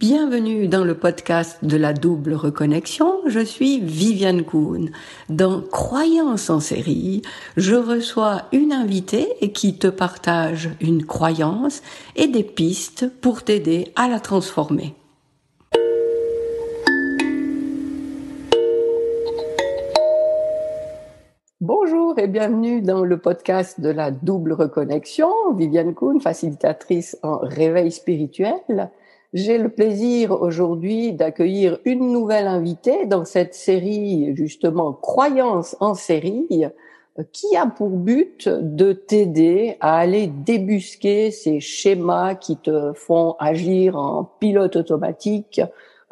Bienvenue dans le podcast de la double reconnexion. Je suis Viviane Kuhn. Dans Croyance en série, je reçois une invitée qui te partage une croyance et des pistes pour t'aider à la transformer. Bonjour et bienvenue dans le podcast de la double reconnexion. Viviane Kuhn, facilitatrice en réveil spirituel. J'ai le plaisir aujourd'hui d'accueillir une nouvelle invitée dans cette série justement Croyance en série qui a pour but de t'aider à aller débusquer ces schémas qui te font agir en pilote automatique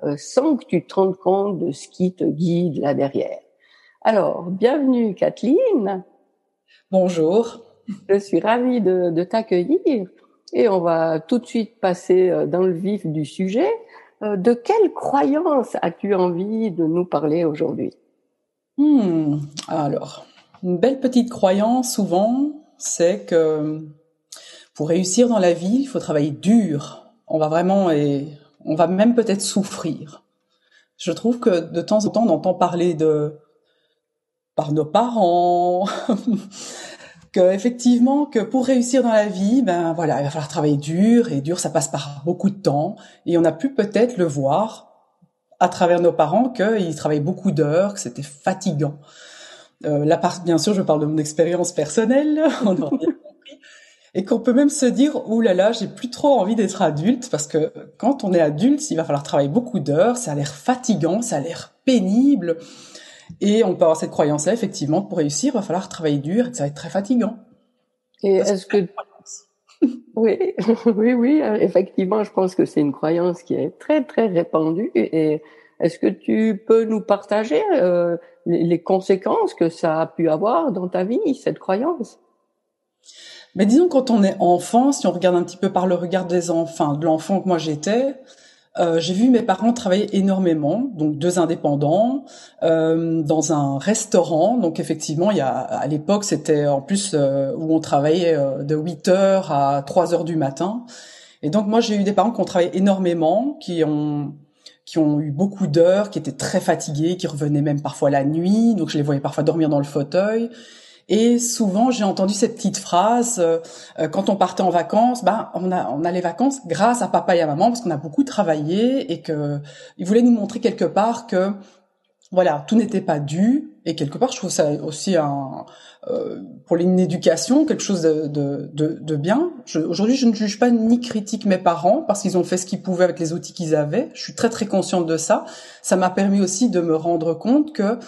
euh, sans que tu te rendes compte de ce qui te guide là derrière. Alors, bienvenue Kathleen. Bonjour. Je suis ravie de, de t'accueillir. Et on va tout de suite passer euh, dans le vif du sujet. Euh, de quelle croyance as-tu envie de nous parler aujourd'hui? Hmm, Alors, une belle petite croyance souvent, c'est que pour réussir dans la vie, il faut travailler dur. On va vraiment et on va même peut-être souffrir. Je trouve que de temps en temps, on entend parler de par nos parents, effectivement que pour réussir dans la vie, ben voilà, il va falloir travailler dur et dur, ça passe par beaucoup de temps et on a pu peut-être le voir à travers nos parents qu'ils travaillaient beaucoup d'heures, que c'était fatigant. Euh, là, bien sûr, je parle de mon expérience personnelle, on bien compris, et qu'on peut même se dire, ouh là là, j'ai plus trop envie d'être adulte parce que quand on est adulte, il va falloir travailler beaucoup d'heures, ça a l'air fatigant, ça a l'air pénible. Et on peut avoir cette croyance-là, effectivement, pour réussir, il va falloir travailler dur et que ça va être très fatigant. Et est-ce que... oui, oui, oui, euh, effectivement, je pense que c'est une croyance qui est très, très répandue. Et est-ce que tu peux nous partager euh, les, conséquences que ça a pu avoir dans ta vie, cette croyance? Mais disons quand on est enfant, si on regarde un petit peu par le regard des enfants, de l'enfant que moi j'étais, euh, j'ai vu mes parents travailler énormément, donc deux indépendants, euh, dans un restaurant. Donc effectivement, il y a à l'époque, c'était en plus euh, où on travaillait euh, de 8 heures à 3 heures du matin. Et donc moi, j'ai eu des parents qui ont travaillé énormément, qui ont qui ont eu beaucoup d'heures, qui étaient très fatigués, qui revenaient même parfois la nuit. Donc je les voyais parfois dormir dans le fauteuil. Et souvent, j'ai entendu cette petite phrase euh, euh, quand on partait en vacances, ben on a on a les vacances grâce à papa et à maman parce qu'on a beaucoup travaillé et que ils voulaient nous montrer quelque part que voilà tout n'était pas dû et quelque part je trouve ça aussi un euh, pour une éducation quelque chose de de, de, de bien. Aujourd'hui, je ne juge pas ni critique mes parents parce qu'ils ont fait ce qu'ils pouvaient avec les outils qu'ils avaient. Je suis très très consciente de ça. Ça m'a permis aussi de me rendre compte que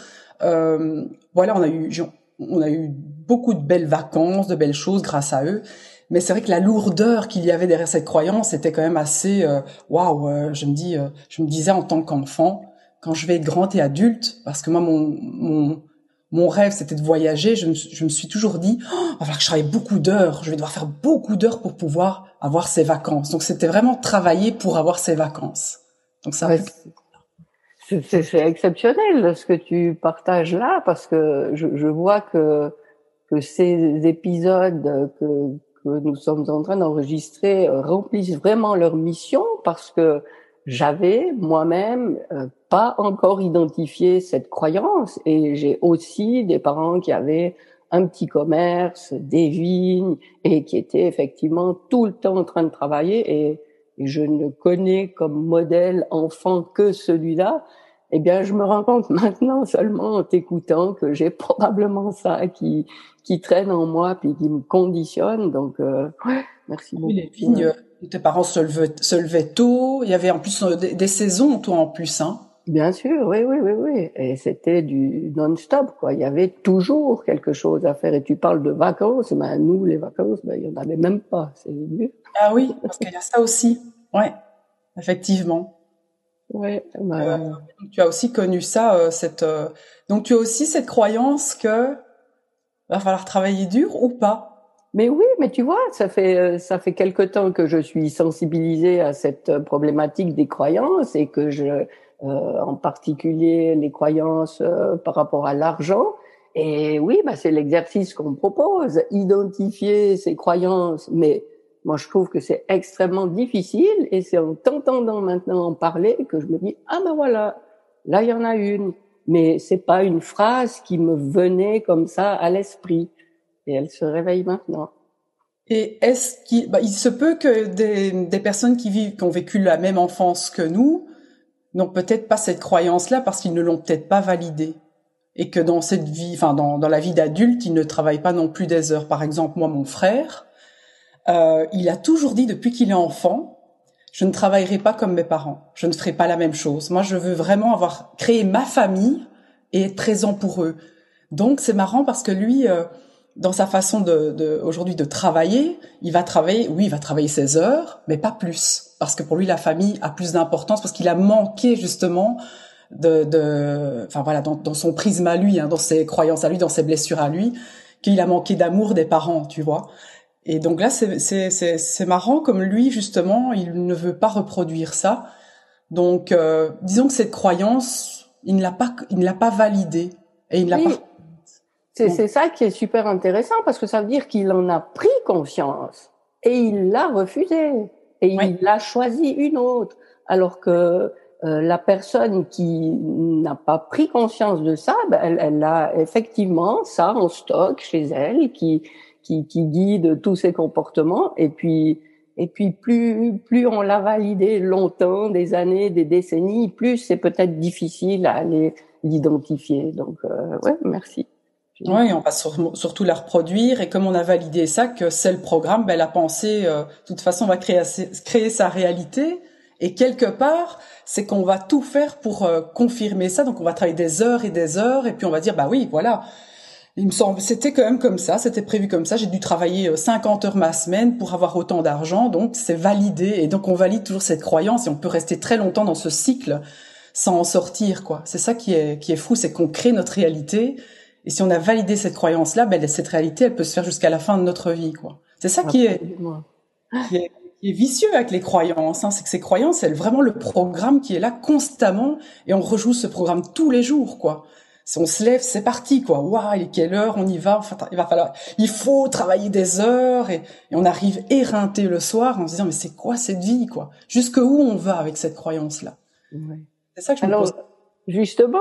euh, voilà, on a eu on a eu beaucoup de belles vacances, de belles choses grâce à eux. Mais c'est vrai que la lourdeur qu'il y avait derrière cette croyance était quand même assez euh, waouh. Euh, je me dis, euh, je me disais en tant qu'enfant, quand je vais être grand et adulte, parce que moi mon mon mon rêve c'était de voyager, je me, je me suis toujours dit, oh, il va falloir que je travaille beaucoup d'heures, je vais devoir faire beaucoup d'heures pour pouvoir avoir ces vacances. Donc c'était vraiment travailler pour avoir ces vacances. Donc ça. C'est exceptionnel ce que tu partages là parce que je, vois que que ces épisodes que, que nous sommes en train d'enregistrer remplissent vraiment leur mission parce que j'avais moi-même euh, pas encore identifié cette croyance et j'ai aussi des parents qui avaient un petit commerce, des vignes et qui étaient effectivement tout le temps en train de travailler et et je ne connais comme modèle enfant que celui-là, eh bien, je me rends compte maintenant seulement en t'écoutant que j'ai probablement ça qui qui traîne en moi puis qui me conditionne. Donc, euh, merci beaucoup. Les vignes, euh, tes parents se levaient, se levaient tôt. Il y avait en plus euh, des, saisons, toi en plus, hein. Bien sûr, oui, oui, oui, oui. Et c'était du non-stop, quoi. Il y avait toujours quelque chose à faire. Et tu parles de vacances, ben nous, les vacances, ben il y en avait même pas. C'est mieux. Ah oui, parce qu'il y a ça aussi. Ouais, effectivement. Ouais. Bah, euh, tu as aussi connu ça, euh, cette. Euh, donc tu as aussi cette croyance que va falloir travailler dur ou pas. Mais oui, mais tu vois, ça fait ça fait quelque temps que je suis sensibilisée à cette problématique des croyances et que je, en particulier les croyances par rapport à l'argent. Et oui, bah c'est l'exercice qu'on propose, identifier ces croyances, mais moi, je trouve que c'est extrêmement difficile et c'est en t'entendant maintenant en parler que je me dis, ah ben voilà, là, il y en a une. Mais c'est pas une phrase qui me venait comme ça à l'esprit. Et elle se réveille maintenant. Et est-ce qu'il bah, il se peut que des, des personnes qui vivent, qui ont vécu la même enfance que nous, n'ont peut-être pas cette croyance-là parce qu'ils ne l'ont peut-être pas validée et que dans cette vie, enfin dans, dans la vie d'adulte, ils ne travaillent pas non plus des heures. Par exemple, moi, mon frère, euh, il a toujours dit depuis qu'il est enfant, je ne travaillerai pas comme mes parents, je ne ferai pas la même chose. Moi, je veux vraiment avoir créé ma famille et être présent pour eux. Donc, c'est marrant parce que lui, euh, dans sa façon de, de aujourd'hui de travailler, il va travailler, oui, il va travailler ses heures, mais pas plus, parce que pour lui, la famille a plus d'importance, parce qu'il a manqué justement de, de, enfin voilà, dans, dans son prisme à lui, hein, dans ses croyances à lui, dans ses blessures à lui, qu'il a manqué d'amour des parents, tu vois. Et donc là, c'est marrant comme lui, justement, il ne veut pas reproduire ça. Donc, euh, disons que cette croyance, il ne l'a pas, il ne l'a pas validée et il ne l'a pas. C'est ça qui est super intéressant parce que ça veut dire qu'il en a pris conscience et il l'a refusé et il a choisi une autre. Alors que euh, la personne qui n'a pas pris conscience de ça, ben, elle, elle a effectivement ça en stock chez elle qui qui, qui guide tous ses comportements. Et puis, et puis plus plus on l'a validé longtemps, des années, des décennies, plus c'est peut-être difficile à aller l'identifier. Donc euh, ouais, merci. Oui, on va surtout la reproduire et comme on a validé ça, que c'est le programme, ben, la pensée, euh, de toute façon, va créer, créer sa réalité. Et quelque part, c'est qu'on va tout faire pour euh, confirmer ça. Donc on va travailler des heures et des heures et puis on va dire, bah oui, voilà, il me semble, c'était quand même comme ça, c'était prévu comme ça. J'ai dû travailler 50 euh, heures ma semaine pour avoir autant d'argent, donc c'est validé. Et donc on valide toujours cette croyance et on peut rester très longtemps dans ce cycle sans en sortir, quoi. C'est ça qui est qui est fou, c'est qu'on crée notre réalité. Et si on a validé cette croyance-là, ben cette réalité, elle peut se faire jusqu'à la fin de notre vie, quoi. C'est ça qui est, qui est, qui est vicieux avec les croyances. Hein. C'est que ces croyances, c'est vraiment le programme qui est là constamment et on rejoue ce programme tous les jours, quoi on se lève, c'est parti, quoi. Waouh, il est quelle heure, on y va. Enfin, il va falloir, il faut travailler des heures et, on arrive éreinté le soir en se disant mais c'est quoi cette vie, quoi? Jusque où on va avec cette croyance-là? C'est ça que je me pose. Justement,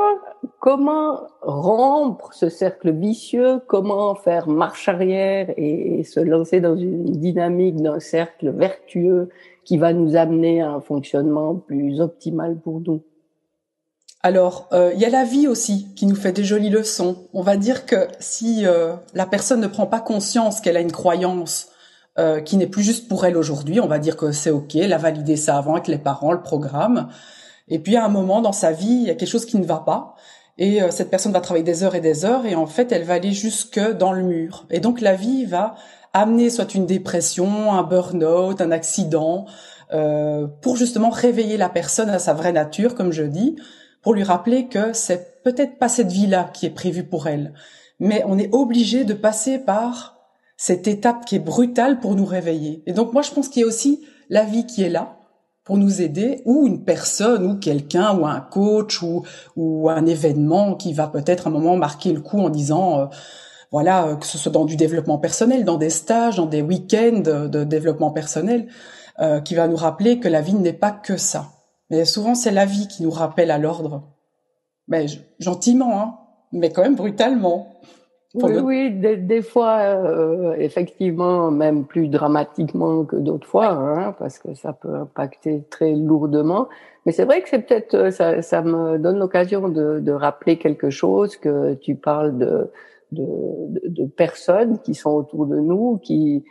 comment rompre ce cercle vicieux? Comment faire marche arrière et se lancer dans une dynamique d'un cercle vertueux qui va nous amener à un fonctionnement plus optimal pour nous? Alors, euh, il y a la vie aussi qui nous fait des jolies leçons. On va dire que si euh, la personne ne prend pas conscience qu'elle a une croyance euh, qui n'est plus juste pour elle aujourd'hui, on va dire que c'est ok, elle a validé ça avant avec les parents, le programme. Et puis à un moment dans sa vie, il y a quelque chose qui ne va pas. Et cette personne va travailler des heures et des heures et en fait, elle va aller jusque dans le mur. Et donc la vie va amener soit une dépression, un burn-out, un accident, pour justement réveiller la personne à sa vraie nature, comme je dis pour lui rappeler que c'est peut-être pas cette vie-là qui est prévue pour elle, mais on est obligé de passer par cette étape qui est brutale pour nous réveiller. Et donc moi je pense qu'il y a aussi la vie qui est là pour nous aider, ou une personne, ou quelqu'un, ou un coach, ou, ou un événement qui va peut-être à un moment marquer le coup en disant, euh, voilà, euh, que ce soit dans du développement personnel, dans des stages, dans des week-ends de, développement personnel, euh, qui va nous rappeler que la vie n'est pas que ça. Mais souvent, c'est la vie qui nous rappelle à l'ordre. Mais gentiment, hein, mais quand même brutalement. Oui, oui, des, fois, euh, effectivement, même plus dramatiquement que d'autres fois, hein, parce que ça peut impacter très lourdement. Mais c'est vrai que c'est peut-être, euh, ça, ça me donne l'occasion de, de, rappeler quelque chose, que tu parles de, de, de personnes qui sont autour de nous, qui,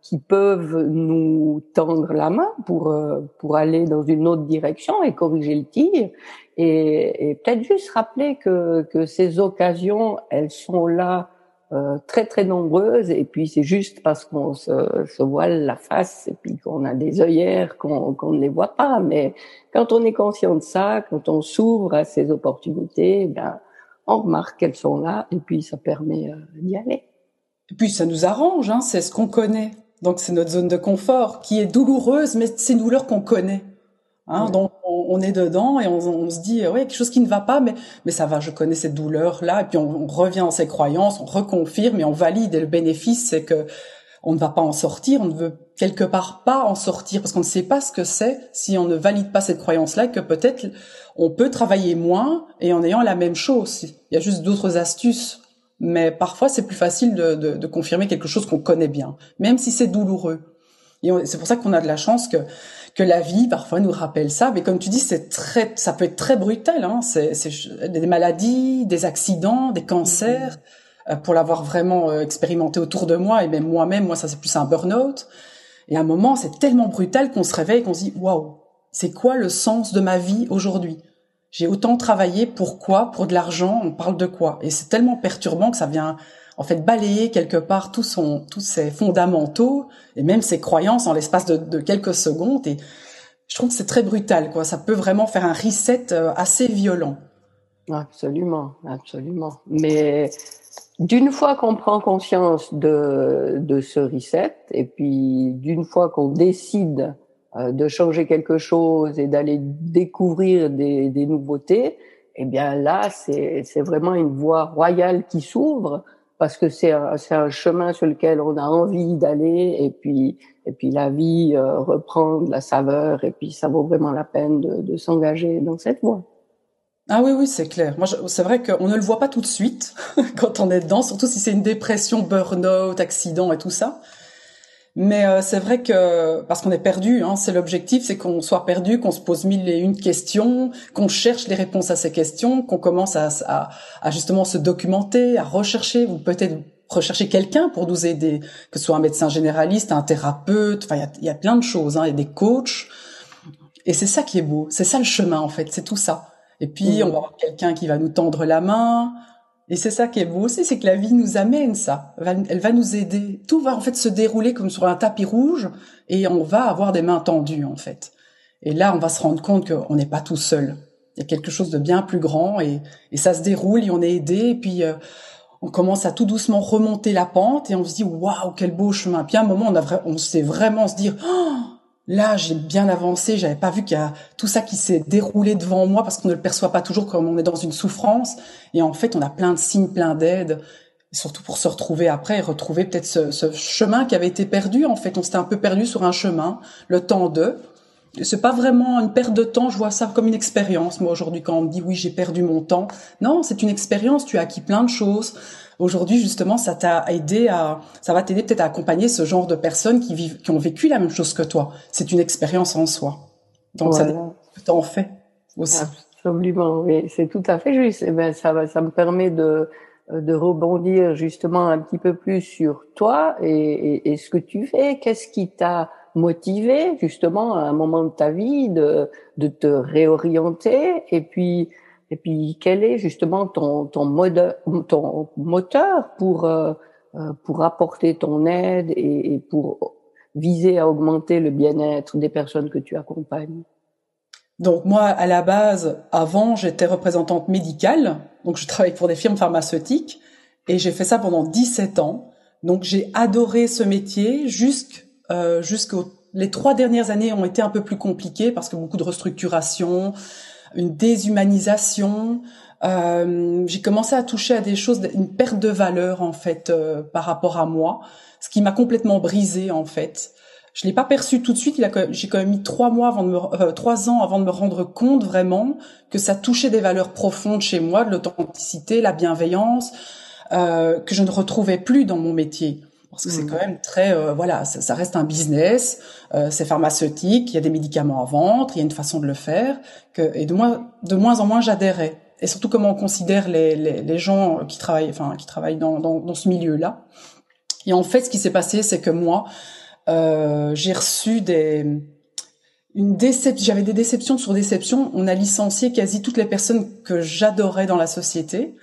qui peuvent nous tendre la main pour euh, pour aller dans une autre direction et corriger le tir. Et, et peut-être juste rappeler que que ces occasions elles sont là euh, très très nombreuses. Et puis c'est juste parce qu'on se, se, voile la face et puis qu'on a des œillères qu'on qu'on ne les voit pas. Mais quand on est conscient de ça quand on s'ouvre à ces opportunités ben on remarque qu'elles sont là et puis ça permet d'y aller et puis ça nous arrange, hein, c'est ce qu'on connaît. Donc c'est notre zone de confort qui est douloureuse, mais c'est une douleur qu'on connaît. Hein, Donc on, est dedans et on, se dit ouais quelque chose qui ne va pas, mais mais ça va, je connais cette douleur là. Et puis on, revient dans ses croyances, on reconfirme et on valide. Et le bénéfice c'est que on ne va pas en sortir, on ne veut quelque part pas en sortir parce qu'on ne sait pas ce que c'est si on ne valide pas cette croyance-là que peut-être on peut travailler moins et en ayant la même chose. Il y a juste d'autres astuces, mais parfois c'est plus facile de, de, de, confirmer quelque chose qu'on connaît bien, même si c'est douloureux. Et c'est pour ça qu'on a de la chance que que la vie parfois nous rappelle ça. Mais comme tu dis, c'est très, ça peut être très brutal. Hein. C'est des maladies, des accidents, des cancers. Mm-hmm. Euh, pour l'avoir vraiment euh, expérimenté autour de moi et même moi-même, moi ça c'est plus un burn-out. Et à un moment, c'est tellement brutal qu'on se réveille, qu'on se dit waouh, c'est quoi le sens de ma vie aujourd'hui? J'ai autant travaillé, pourquoi Pour de l'argent, on parle de quoi? Et c'est tellement perturbant que ça vient en fait balayer quelque part tout son, tous ses fondamentaux et même ses croyances en l'espace de, de, quelques secondes. Et je trouve que c'est très brutal, quoi. Ça peut vraiment faire un reset euh, assez violent. Absolument, absolument. Mais d'une fois qu'on prend conscience de, de ce reset, et puis d'une fois qu'on décide de changer quelque chose et d'aller découvrir des, des, nouveautés, eh bien là, c'est vraiment une voie royale qui s'ouvre parce que c'est un, un chemin sur lequel on a envie d'aller et puis et puis la vie euh, reprend de la saveur et puis ça vaut vraiment la peine de, de s'engager dans cette voie. Ah oui, oui, c'est clair. Moi, c'est vrai qu'on ne le voit pas tout de suite quand on est dedans, surtout si c'est une dépression, burn-out, accident et tout ça. Mais euh, c'est vrai que parce qu'on est perdu, hein, c'est l'objectif, c'est qu'on soit perdu, qu'on se pose mille et une questions, qu'on cherche les réponses à ces questions, qu'on commence à, à, à, justement se documenter, à rechercher, ou peut-être rechercher quelqu'un pour nous aider, que ce soit un médecin généraliste, un thérapeute, enfin il y a, y a, plein de choses, hein, il y a des coachs. Et c'est ça qui est beau, c'est ça le chemin en fait, c'est tout ça. Et puis, on va avoir quelqu'un qui va nous tendre la main. Et c'est ça qui est beau aussi, c'est que la vie nous amène ça. Elle va nous aider. Tout va en fait se dérouler comme sur un tapis rouge et on va avoir des mains tendues en fait. Et là, on va se rendre compte qu'on n'est pas tout seul. Il y a quelque chose de bien plus grand et, ça se déroule et on est aidé. Et puis, euh, on commence à tout doucement remonter la pente et on se dit waouh quel beau chemin. Puis à un moment, on, on sait vraiment se dire oh, Là, j'ai bien avancé, j'avais pas vu qu'il y a tout ça qui s'est déroulé devant moi parce qu'on ne le perçoit pas toujours comme on est dans une souffrance. Et en fait, on a plein de signes, plein d'aides, surtout pour se retrouver après et retrouver peut-être ce, ce, chemin qui avait été perdu. En fait, on s'était un peu perdu sur un chemin, le temps de. C'est pas vraiment une perte de temps, je vois ça comme une expérience. Moi, aujourd'hui, quand on me dit oui, j'ai perdu mon temps. Non, c'est une expérience, tu as acquis plein de choses. Aujourd'hui, justement, ça t'a aidé à, ça va t'aider peut-être à accompagner ce genre de personnes qui vivent, qui ont vécu la même chose que toi. C'est une expérience en soi. Donc, ça t'en fais aussi. Absolument, oui, c'est tout à fait juste. Eh ben, ça va, ça me permet de, de rebondir justement un petit peu plus sur toi et, et ce que tu fais. Qu'est-ce qui t'a motivé justement à un moment de ta vie de, de te réorienter. Et puis et puis, quel est justement ton, ton, mode, ton moteur pour, euh, euh, pour apporter ton aide et, et, pour viser à augmenter le bien-être des personnes que tu accompagnes? Donc moi, à la base, avant, j'étais représentante médicale, donc je travaille pour des firmes pharmaceutiques, et j'ai fait ça pendant 17 ans. Donc j'ai adoré ce métier jusqu'à euh, jusqu'aux les trois dernières années ont été un peu plus compliquées parce que beaucoup de restructuration, une déshumanisation. Euh, j'ai commencé à toucher à des choses, une perte de valeur en fait euh, par rapport à moi, ce qui m'a complètement brisé en fait. Je l'ai pas perçu tout de suite. J'ai quand même mis trois mois avant de me, euh, trois ans avant de me rendre compte vraiment que ça touchait des valeurs profondes chez moi, de l'authenticité, la bienveillance, euh, que je ne retrouvais plus dans mon métier parce que c'est mmh. quand même très euh, voilà ça, ça, reste un business euh, c'est pharmaceutique il y a des médicaments à vendre il y a une façon de le faire que et de moins de moins en moins j'adhérais. Et surtout comment on considère les, les, les, gens qui travaillent enfin qui travaillent dans, dans, dans ce milieu là et en fait ce qui s'est passé c'est que moi euh, j'ai reçu des une déception j'avais des déceptions sur déceptions on a licencié quasi toutes les personnes que j'adorais dans la société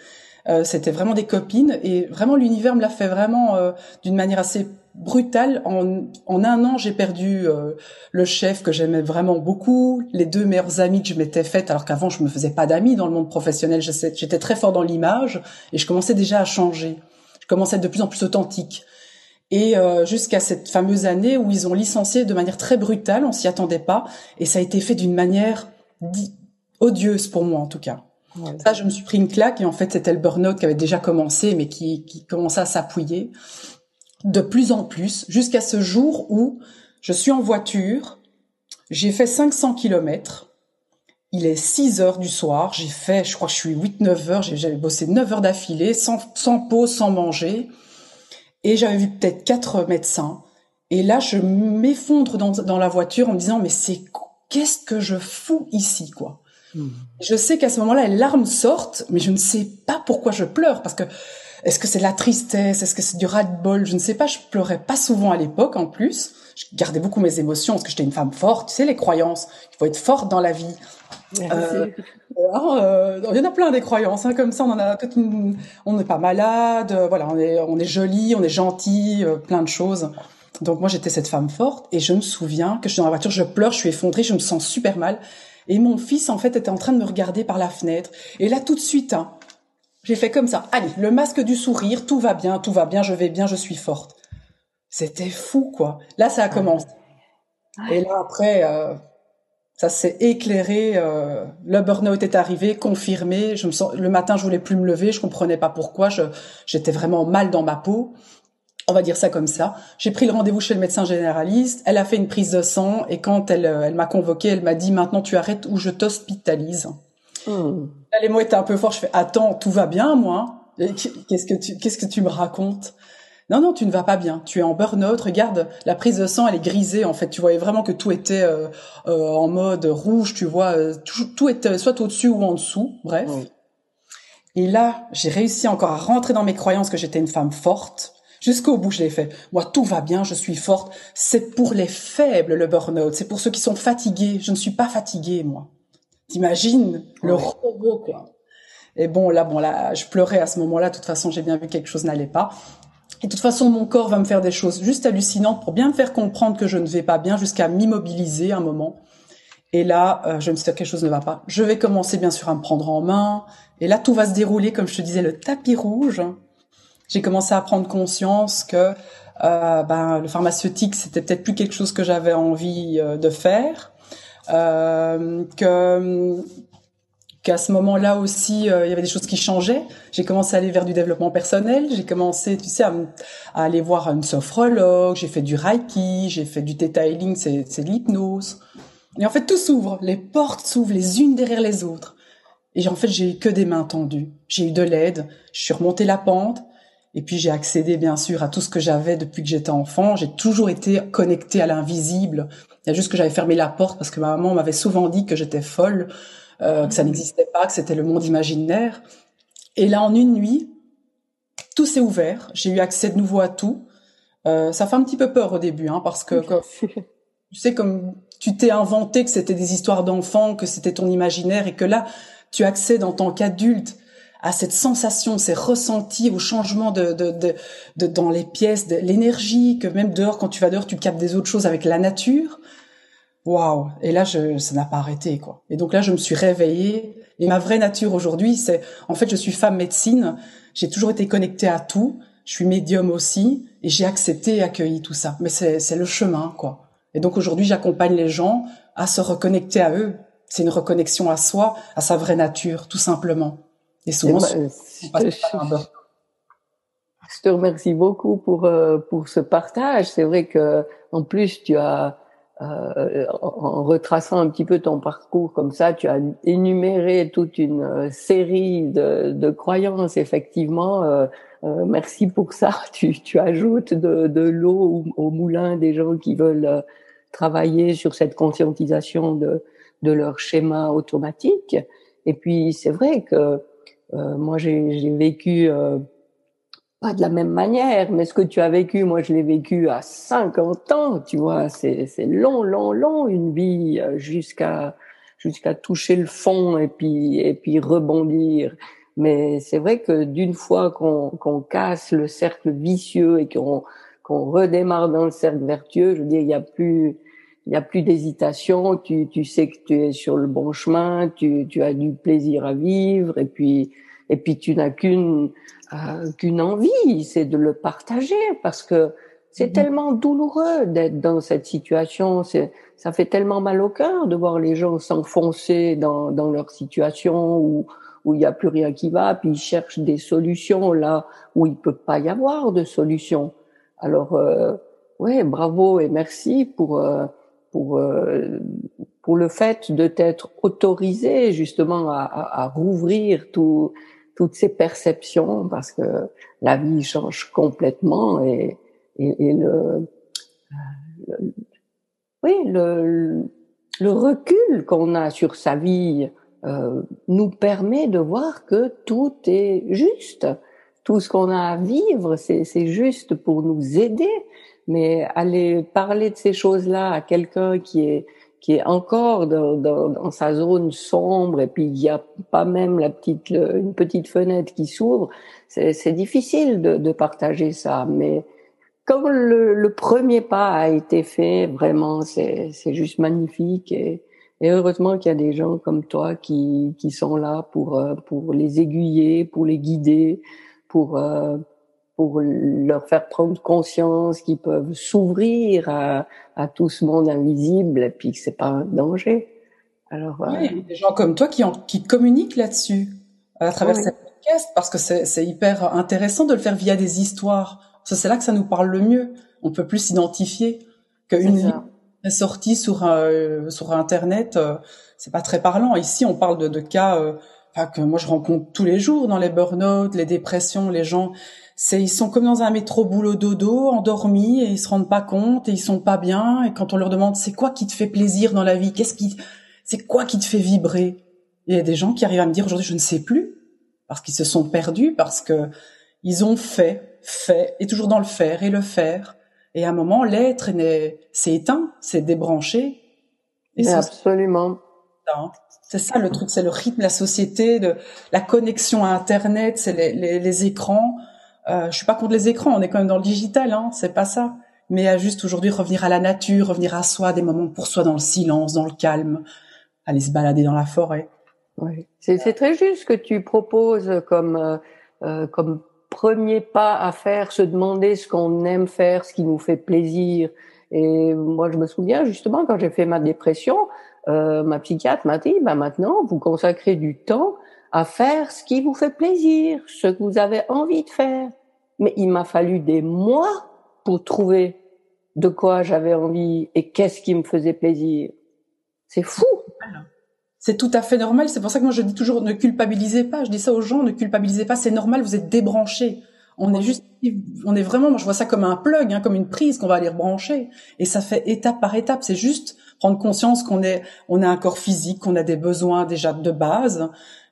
euh, c'était vraiment des copines et vraiment l'univers me l'a fait vraiment euh, d'une manière assez brutale. En, en un an, j'ai perdu euh, le chef que j'aimais vraiment beaucoup, les deux meilleures amies que je m'étais faites, alors qu'avant je me faisais pas d'amis dans le monde professionnel. J'étais très fort dans l'image et je commençais déjà à changer. Je commençais à être de plus en plus authentique. Et jusqu'à cette fameuse année où ils ont licencié de manière très brutale, on s'y attendait pas, et ça a été fait d'une manière odieuse pour moi en tout cas. Ça, je me suis pris une claque et en fait, c'était le burn-out qui avait déjà commencé, mais qui, qui commençait à s'appuyer. de plus en plus, jusqu'à ce jour où je suis en voiture, j'ai fait 500 kilomètres, il est 6 heures du soir, j'ai fait, je crois que je suis 8-9 heures, j'avais bossé 9 heures d'affilée, sans, sans pause, sans manger, et j'avais vu peut-être quatre médecins, et là, je m'effondre dans, dans la voiture en me disant, mais c'est qu'est-ce que je fous ici, quoi? Je sais qu'à ce moment-là, les larmes sortent, mais je ne sais pas pourquoi je pleure, parce que est-ce que c'est la tristesse, est-ce que c'est du ras-de-bol, je ne sais pas. Je pleurais pas souvent à l'époque, en plus. Je gardais beaucoup mes émotions parce que j'étais une femme forte. Tu sais les croyances, il faut être forte dans la vie. Euh, hein, euh, il y en a plein des croyances, hein, comme ça on en a toute on n'est pas malade, euh, voilà, on est on est joli, on est gentil, euh, plein de choses. Donc moi j'étais cette femme forte et je me souviens que je suis dans la voiture, je pleure, je suis effondrée, je me sens super mal. Et mon fils en fait était en train de me regarder par la fenêtre. Et là tout de suite, hein, j'ai fait comme ça. Allez, le masque du sourire, tout va bien, tout va bien, je vais bien, je suis forte. C'était fou quoi. Là ça a commencé. Et là après, euh, ça s'est éclairé. Euh, le burn-out est arrivé, confirmé. Je me sens, le matin je voulais plus me lever, je comprenais pas pourquoi. J'étais vraiment mal dans ma peau on va dire ça comme ça. J'ai pris le rendez-vous chez le médecin généraliste. Elle a fait une prise de sang et quand elle, euh, elle m'a convoqué, elle m'a dit maintenant tu arrêtes ou je t'hospitalise. Hmm. Là, les mots étaient un peu forts. Je fais attends, tout va bien moi? Qu'est-ce que tu qu'est-ce que tu me racontes? Non non, tu ne vas pas bien. Tu es en burn-out. Regarde, la prise de sang elle est grisée en fait. Tu voyais vraiment que tout était euh, euh, en mode rouge. Tu vois, tout, tout était soit au-dessus ou en dessous. Bref. Et là, j'ai réussi encore à rentrer dans mes croyances que j'étais une femme forte Jusqu'au bout, je l'ai fait. Moi, tout va bien, je suis forte. C'est pour les faibles, le burn-out. C'est pour ceux qui sont fatigués. Je ne suis pas fatiguée, moi. T'imagines le robot, quoi. Et bon, là, bon, là, je pleurais à ce moment-là. De toute façon, j'ai bien vu que quelque chose n'allait pas. Et de toute façon, mon corps va me faire des choses juste hallucinantes pour bien me faire comprendre que je ne vais pas bien jusqu'à m'immobiliser un moment. Et là, euh, je me suis dit, quelque chose ne va pas. Je vais commencer, bien sûr, à me prendre en main. Et là, tout va se dérouler, comme je te disais, le tapis rouge j'ai commencé à prendre conscience que euh, ben, le pharmaceutique, c'était peut-être plus quelque chose que j'avais envie euh, de faire. Euh, que qu'à ce moment-là aussi, il y avait des choses qui changeaient. J'ai commencé à aller vers du développement personnel. J'ai commencé, tu sais, à, aller voir une sophrologue. J'ai fait du reiki, j'ai fait du theta healing, c'est, c'est l'hypnose. Et en fait, tout s'ouvre. Les portes s'ouvrent les unes derrière les autres. Et en fait, j'ai eu que des mains tendues. J'ai eu de l'aide. Je suis remontée la pente. Et puis j'ai accédé bien sûr à tout ce que j'avais depuis que j'étais enfant. J'ai toujours été connectée à l'invisible. Il y a juste que j'avais fermé la porte parce que ma maman m'avait souvent dit que j'étais folle, euh, que ça n'existait pas, que c'était le monde imaginaire. Et là, en une nuit, tout s'est ouvert. J'ai eu accès de nouveau à tout. Euh, ça fait un petit peu peur au début, hein, parce que, tu sais, comme tu t'es inventé que c'était des histoires d'enfants, que c'était ton imaginaire, et que là, tu accèdes en tant qu'adulte à cette sensation, ces ressentis, au changement de, de, de, de dans les pièces, de l'énergie, que même dehors, quand tu vas dehors, tu captes des autres choses avec la nature. Waouh Et là, je, ça n'a pas arrêté, quoi. Et donc là, je me suis réveillée. Et ma vraie nature aujourd'hui, c'est, en fait, je suis femme médecine. J'ai toujours été connectée à tout. Je suis médium aussi, et j'ai accepté et accueilli tout ça. Mais c'est, c'est le chemin, quoi. Et donc aujourd'hui, j'accompagne les gens à se reconnecter à eux. C'est une reconnexion à soi, à sa vraie nature, tout simplement. Et souvent, je, te remercie beaucoup pour euh, pour ce partage. C'est vrai que en plus tu as euh, en retraçant un petit peu ton parcours comme ça, tu as énuméré toute une euh, série de, de croyances. Effectivement, euh, euh, merci pour ça. Tu, tu ajoutes de, de l'eau au, au, moulin des gens qui veulent travailler sur cette conscientisation de, de leur schéma automatique. Et puis c'est vrai que euh, moi, j'ai vécu euh, pas de la même manière, mais ce que tu as vécu, moi, je l'ai vécu à 50 ans. Tu vois, c'est long, long, long une vie euh, jusqu'à jusqu'à toucher le fond et puis et puis rebondir. Mais c'est vrai que d'une fois qu'on qu'on casse le cercle vicieux et qu'on qu'on redémarre dans le cercle vertueux, je veux dire, il y a plus il y a plus d'hésitation, tu, tu sais que tu es sur le bon chemin, tu, tu as du plaisir à vivre et puis et puis tu n'as qu'une euh, qu'une envie, c'est de le partager parce que c'est mhm. tellement douloureux d'être dans cette situation, c'est ça fait tellement mal au cœur de voir les gens s'enfoncer dans dans leur situation où où il n'y a plus rien qui va, puis ils cherchent des solutions là où il peut pas y avoir de solution. Alors, euh, ouais, bravo et merci pour euh, pour euh, pour le fait de t'être autorisé justement à, à, à rouvrir tout, toutes ces perceptions parce que la vie change complètement et, et, le, le, oui le, le recul qu'on a sur sa vie euh, nous permet de voir que tout est juste. Tout ce qu'on a à vivre c'est juste pour nous aider mais aller parler de ces choses-là à quelqu'un qui est qui est encore dans, dans, dans, sa zone sombre et puis il n'y a pas même la petite une petite fenêtre qui s'ouvre, c'est difficile de, de, partager ça. Mais comme le, le, premier pas a été fait, vraiment c'est juste magnifique et, et heureusement qu'il y a des gens comme toi qui, qui sont là pour euh, pour les aiguiller, pour les guider, pour euh, pour leur faire prendre conscience qu'ils peuvent s'ouvrir à, à, tout ce monde invisible et puis que c'est pas un danger. Alors, euh, oui, des gens comme toi qui, en, qui communiquent là-dessus à travers cette podcast parce que c'est hyper intéressant de le faire via des histoires. C'est là que ça nous parle le mieux. On peut plus s'identifier qu'une sortie sur euh, sur internet. Euh, c'est pas très parlant. Ici, on parle de, de cas euh, que moi je rencontre tous les jours dans les burn-out, les dépressions, les gens c'est ils sont comme dans un métro boulot dodo, endormis et ils se rendent pas compte et ils sont pas bien et quand on leur demande c'est quoi qui te fait plaisir dans la vie, qu'est-ce qui c'est quoi qui te fait vibrer? Il y a des gens qui arrivent à me dire aujourd'hui je ne sais plus parce qu'ils se sont perdus parce que ils ont fait, fait et toujours dans le faire et le faire et à un moment l'être c'est éteint, c'est débranché. Et absolument. C'est ça le truc, c'est le rythme, la société, la connexion à Internet, c'est les, écrans. Euh, je suis pas contre les écrans, on est quand même dans le digital, hein, c'est pas ça. Mais à juste aujourd'hui revenir à la nature, revenir à soi, des moments pour soi dans le silence, dans le calme, aller se balader dans la forêt. Oui, c'est très juste ce que tu proposes comme euh, euh, comme premier pas à faire, se demander ce qu'on aime faire, ce qui nous fait plaisir. Et moi, je me souviens justement quand j'ai fait ma dépression, euh, ma psychiatre m'a dit, bah maintenant, vous consacrez du temps à faire ce qui vous fait plaisir, ce que vous avez envie de faire. Mais il m'a fallu des mois pour trouver de quoi j'avais envie et qu'est-ce qui me faisait plaisir. C'est fou. C'est tout à fait normal. C'est pour ça que moi je dis toujours ne culpabilisez pas. Je dis ça aux gens, ne culpabilisez pas. C'est normal, vous êtes débranchés. On est juste, on est vraiment, moi je vois ça comme un plug, hein, comme une prise qu'on va aller rebrancher. Et ça fait étape par étape. C'est juste prendre conscience qu'on est, on a un corps physique, qu'on a des besoins déjà de base,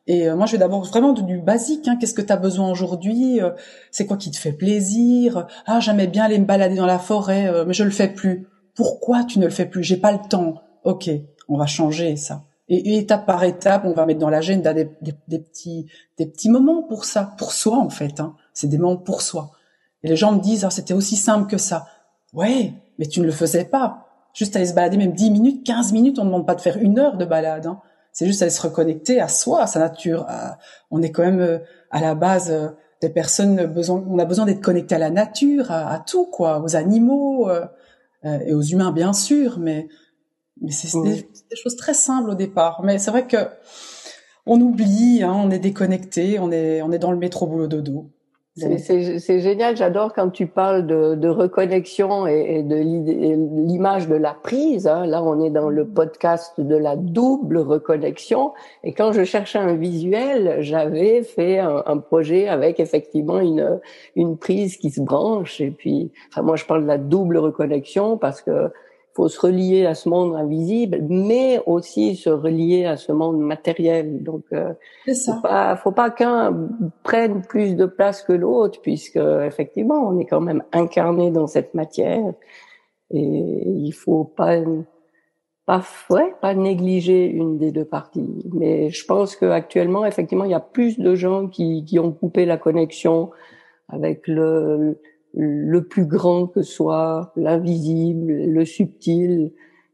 et euh, moi, je vais d'abord vraiment du basique. Hein. Qu'est-ce que tu as besoin aujourd'hui euh, C'est quoi qui te fait plaisir? Ah, j'aimais bien aller me balader dans la forêt, euh, mais je le fais plus. Pourquoi tu ne le fais plus? J'ai pas le temps. Ok, on va changer ça. Et étape par étape, on va mettre dans l'agenda des, des, des, petits des petits moments pour ça, pour soi en fait. Hein. C'est des moments pour soi. Et les gens me disent, ah, c'était aussi simple que ça. Ouais, mais tu ne le faisais pas. Juste aller se balader même 10 minutes, 15 minutes, on ne demande pas de faire une heure de balade. Hein. C'est juste aller se reconnecter à soi, à sa nature. on est quand même euh, à la base euh, des personnes besoin. On a besoin d'être connecté à la nature, à, tout quoi, aux animaux euh, et aux humains bien sûr, mais mais c'est des, choses très simples au départ. Mais c'est vrai que on oublie, hein, on est déconnecté, on est on est dans le métro boulot dodo. C'est génial, j'adore quand tu parles de, de reconnexion et, et de l'image de la prise. Hein. Là, on est dans le podcast de la double reconnexion. Et quand je cherchais un visuel, j'avais fait un, un, projet avec effectivement une, une prise qui se branche. Et puis, enfin, moi, je parle de la double reconnexion parce que faut se relier à ce monde invisible, mais aussi se relier à ce monde matériel. Donc, euh, ça. faut pas, faut pas qu'un prenne plus de place que l'autre, puisque effectivement, on est quand même incarné dans cette matière, et il faut pas, pas, ouais, pas négliger une des deux parties. Mais je pense qu'actuellement, effectivement, il y a plus de gens qui, qui ont coupé la connexion avec le le plus grand que soit l'invisible, le subtil.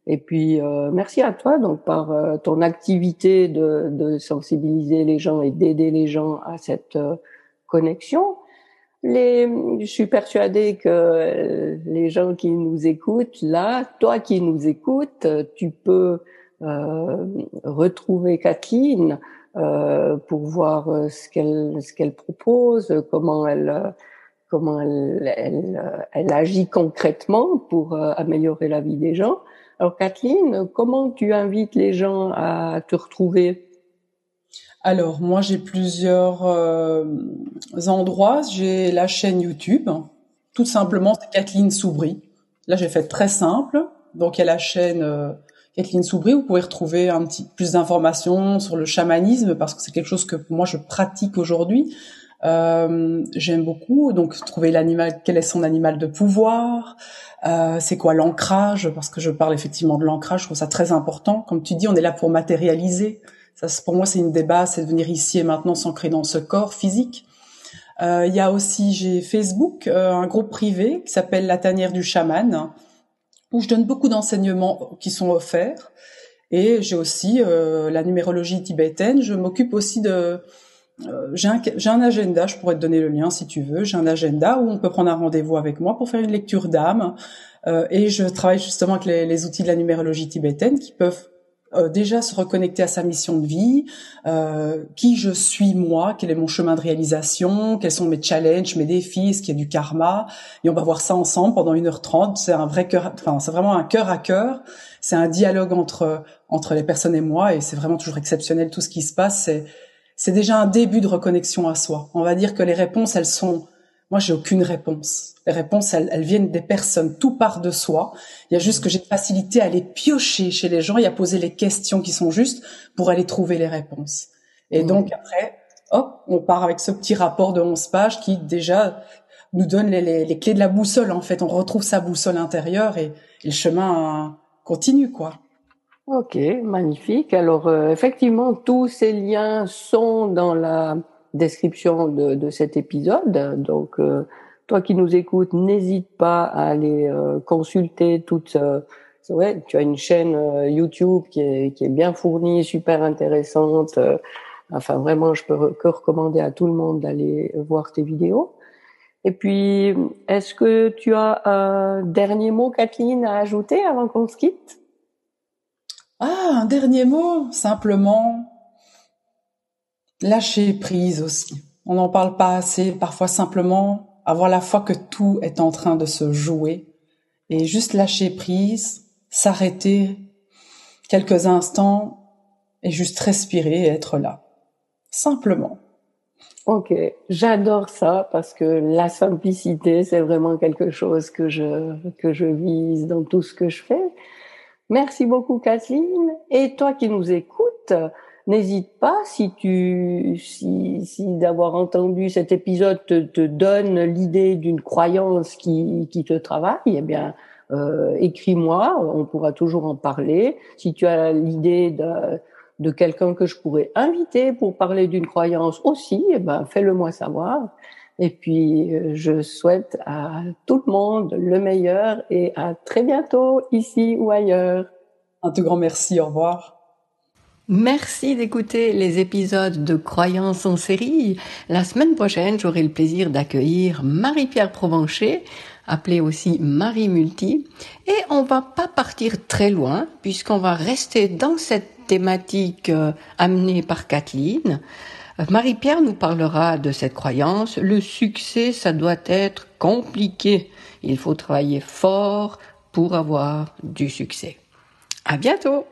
Et puis euh, merci à toi donc par euh, ton activité de, de, sensibiliser les gens et d'aider les gens à cette euh, connexion. Les, je suis persuadée que les gens qui nous écoutent là, toi qui nous écoutes, tu peux retrouver Kathleen pour voir ce qu'elle ce qu'elle propose, comment elle comment elle, elle, elle agit concrètement pour améliorer la vie des gens. Alors Kathleen, comment tu invites les gens à te retrouver? Alors, moi, j'ai plusieurs euh, endroits. J'ai la chaîne YouTube. Tout simplement, c'est Kathleen Soubry. Là, j'ai fait très simple. Donc, il y a la chaîne euh, Kathleen Soubry. Vous pouvez retrouver un petit plus d'informations sur le chamanisme parce que c'est quelque chose que moi, je pratique aujourd'hui. Euh, J'aime beaucoup. Donc, trouver l'animal, quel est son animal de pouvoir, euh, c'est quoi l'ancrage, parce que je parle effectivement de l'ancrage, je trouve ça très important. Comme tu dis, on est là pour matérialiser. Ça, pour moi, c'est une débat, c'est de venir ici et maintenant s'ancrer dans ce corps physique. Euh, il y a aussi, j'ai Facebook, euh, un groupe privé qui s'appelle La Tanière du Chaman, où je donne beaucoup d'enseignements qui sont offerts. Et j'ai aussi euh, la numérologie tibétaine. Je m'occupe aussi de... j'ai un, un, agenda, je pourrais te donner le lien si tu veux. J'ai un agenda où on peut prendre un rendez-vous avec moi pour faire une lecture d'âme. et je travaille justement avec les, les outils de la numérologie tibétaine qui peuvent euh, déjà se reconnecter à sa mission de vie, euh, qui je suis moi, quel est mon chemin de réalisation, quels sont mes challenges, mes défis, est-ce qu'il y a du karma, et on va voir ça ensemble pendant 1h30. C'est un vrai cœur, enfin c'est vraiment un cœur à cœur. C'est un dialogue entre entre les personnes et moi, et c'est vraiment toujours exceptionnel tout ce qui se passe. C'est c'est déjà un début de reconnexion à soi. On va dire que les réponses, elles sont moi, j'ai aucune réponse. Les réponses, elles, elles, viennent des personnes. Tout part de soi. Il y a juste que j'ai facilité à aller piocher chez les gens et à poser les questions qui sont justes pour aller trouver les réponses. Et mmh. donc après, hop, on part avec ce petit rapport de 11 pages qui déjà nous donne les, les, les clés de la boussole. En fait, on retrouve sa boussole intérieure et, et le chemin continue, quoi. Ok, magnifique. Alors euh, effectivement, tous ces liens sont dans la description de, de cet épisode. Donc, euh, toi qui nous écoutes, n'hésite pas à aller euh, consulter toute. Euh, ouais, tu as une chaîne YouTube qui est, qui est bien fournie, super intéressante. enfin, vraiment, je peux que recommander à tout le monde d'aller voir tes vidéos. Et puis, est-ce que tu as un dernier mot, Kathleen, à ajouter avant qu'on se quitte? Ah, un dernier mot, simplement Lâcher prise aussi. On n'en parle pas assez. Parfois simplement avoir la foi que tout est en train de se jouer et juste lâcher prise, s'arrêter quelques instants et juste respirer et être là. Simplement. Ok, j'adore ça parce que la simplicité, c'est vraiment quelque chose que je que je vise dans tout ce que je fais. Merci beaucoup Kathleen. Et toi qui nous écoutes, n'hésite pas si tu si, si d'avoir entendu cet épisode te, te donne l'idée d'une croyance qui, qui te travaille, eh bien euh, écris-moi, on pourra toujours en parler. Si tu as l'idée de, de quelqu'un que je pourrais inviter pour parler d'une croyance aussi, eh ben fais-le moi savoir. Et puis euh, je souhaite à tout le monde le meilleur et à très bientôt ici ou ailleurs. Un tout grand merci, au revoir. Merci d'écouter les épisodes de Croyances en série. La semaine prochaine, j'aurai le plaisir d'accueillir Marie-Pierre Provencher, appelée aussi Marie Multi. Et on va pas partir très loin, puisqu'on va rester dans cette thématique euh, amenée par Kathleen. Marie-Pierre nous parlera de cette croyance. Le succès, ça doit être compliqué. Il faut travailler fort pour avoir du succès. À bientôt!